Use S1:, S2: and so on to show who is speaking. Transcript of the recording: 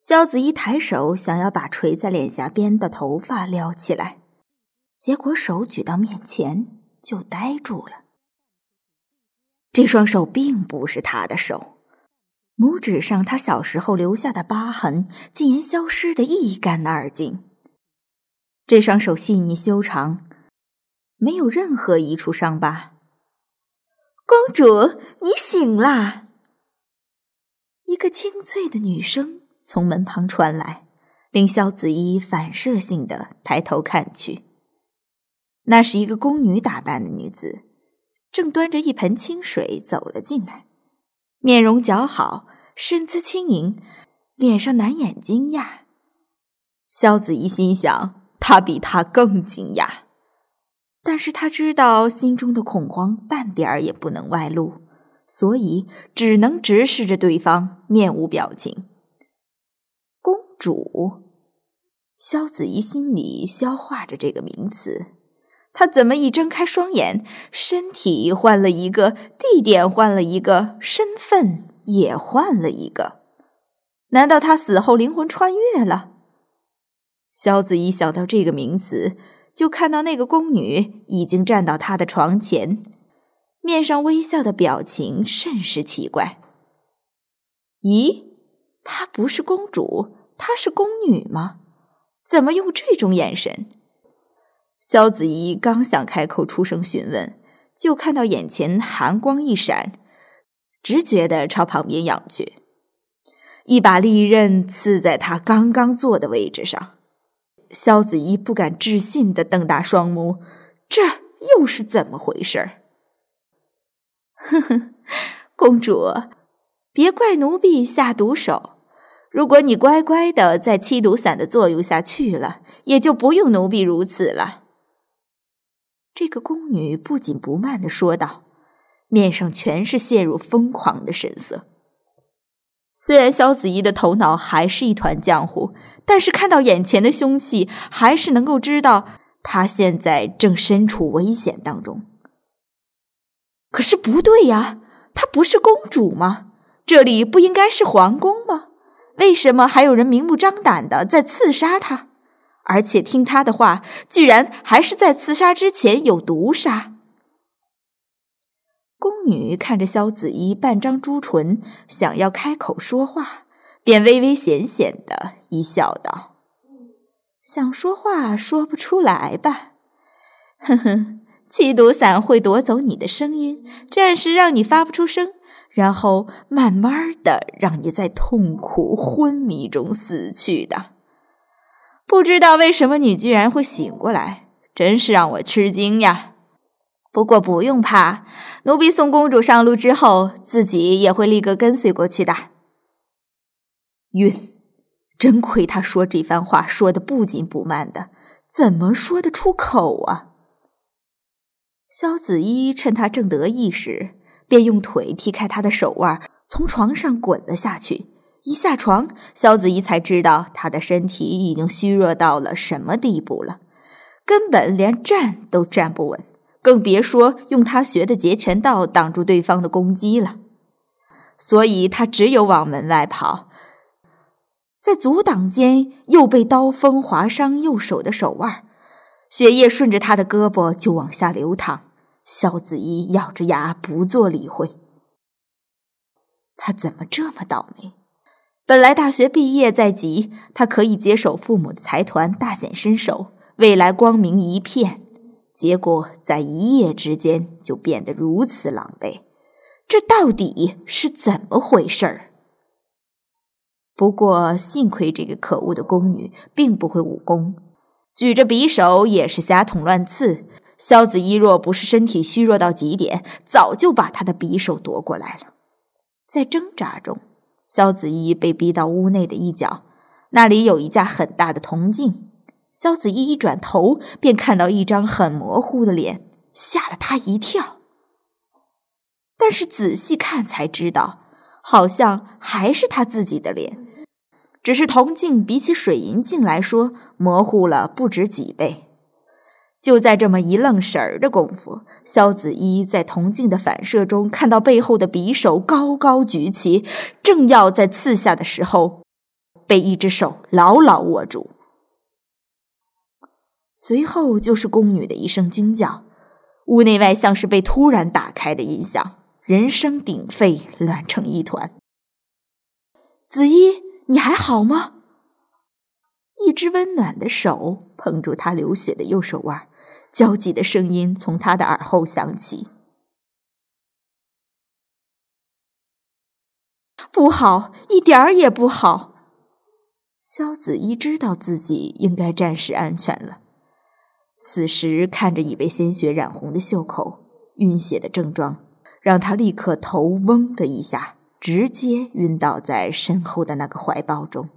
S1: 萧子怡抬手想要把垂在脸颊边的头发撩起来，结果手举到面前就呆住了。这双手并不是他的手，拇指上他小时候留下的疤痕竟然消失的一干二净。这双手细腻修长，没有任何一处伤疤。公主，你醒啦！一个清脆的女声。从门旁传来，令萧子怡反射性的抬头看去。那是一个宫女打扮的女子，正端着一盆清水走了进来，面容姣好，身姿轻盈，脸上难掩惊讶。萧子怡心想，她比他更惊讶，但是她知道心中的恐慌半点儿也不能外露，所以只能直视着对方，面无表情。主，萧子怡心里消化着这个名词。她怎么一睁开双眼，身体换了一个，地点换了一个，身份也换了一个？难道她死后灵魂穿越了？萧子怡想到这个名词，就看到那个宫女已经站到她的床前，面上微笑的表情甚是奇怪。咦，她不是公主？她是宫女吗？怎么用这种眼神？萧子怡刚想开口出声询问，就看到眼前寒光一闪，直觉的朝旁边仰去，一把利刃刺在她刚刚坐的位置上。萧子怡不敢置信的瞪大双目，这又是怎么回事？哼哼，公主，别怪奴婢下毒手。如果你乖乖的在七毒散的作用下去了，也就不用奴婢如此了。这个宫女不紧不慢的说道，面上全是陷入疯狂的神色。虽然萧子怡的头脑还是一团浆糊，但是看到眼前的凶器，还是能够知道她现在正身处危险当中。可是不对呀，她不是公主吗？这里不应该是皇宫吗？为什么还有人明目张胆的在刺杀他？而且听他的话，居然还是在刺杀之前有毒杀。宫女看着萧子怡半张朱唇，想要开口说话，便微微险险的一笑，道：“想说话说不出来吧？哼哼，七毒散会夺走你的声音，暂时让你发不出声。”然后慢慢的让你在痛苦昏迷中死去的，不知道为什么你居然会醒过来，真是让我吃惊呀！不过不用怕，奴婢送公主上路之后，自己也会立刻跟随过去的。晕，真亏他说这番话说的不紧不慢的，怎么说得出口啊？萧子怡趁他正得意时。便用腿踢开他的手腕，从床上滚了下去。一下床，萧子怡才知道他的身体已经虚弱到了什么地步了，根本连站都站不稳，更别说用他学的截拳道挡住对方的攻击了。所以他只有往门外跑，在阻挡间又被刀锋划伤右手的手腕，血液顺着他的胳膊就往下流淌。萧子怡咬着牙不做理会。他怎么这么倒霉？本来大学毕业在即，他可以接手父母的财团，大显身手，未来光明一片。结果在一夜之间就变得如此狼狈，这到底是怎么回事儿？不过幸亏这个可恶的宫女并不会武功，举着匕首也是瞎捅乱刺。萧子怡若不是身体虚弱到极点，早就把他的匕首夺过来了。在挣扎中，萧子怡被逼到屋内的一角，那里有一架很大的铜镜。萧子怡一转头，便看到一张很模糊的脸，吓了他一跳。但是仔细看才知道，好像还是他自己的脸，只是铜镜比起水银镜来说，模糊了不止几倍。就在这么一愣神儿的功夫，萧子怡在铜镜的反射中看到背后的匕首高高举起，正要在刺下的时候，被一只手牢牢握住。随后就是宫女的一声惊叫，屋内外像是被突然打开的音响，人声鼎沸，乱成一团。子衣，你还好吗？一只温暖的手捧住他流血的右手腕，焦急的声音从他的耳后响起：“不好，一点儿也不好。”萧子衣知道自己应该暂时安全了。此时看着已被鲜血染红的袖口、晕血的症状，让他立刻头嗡的一下，直接晕倒在身后的那个怀抱中。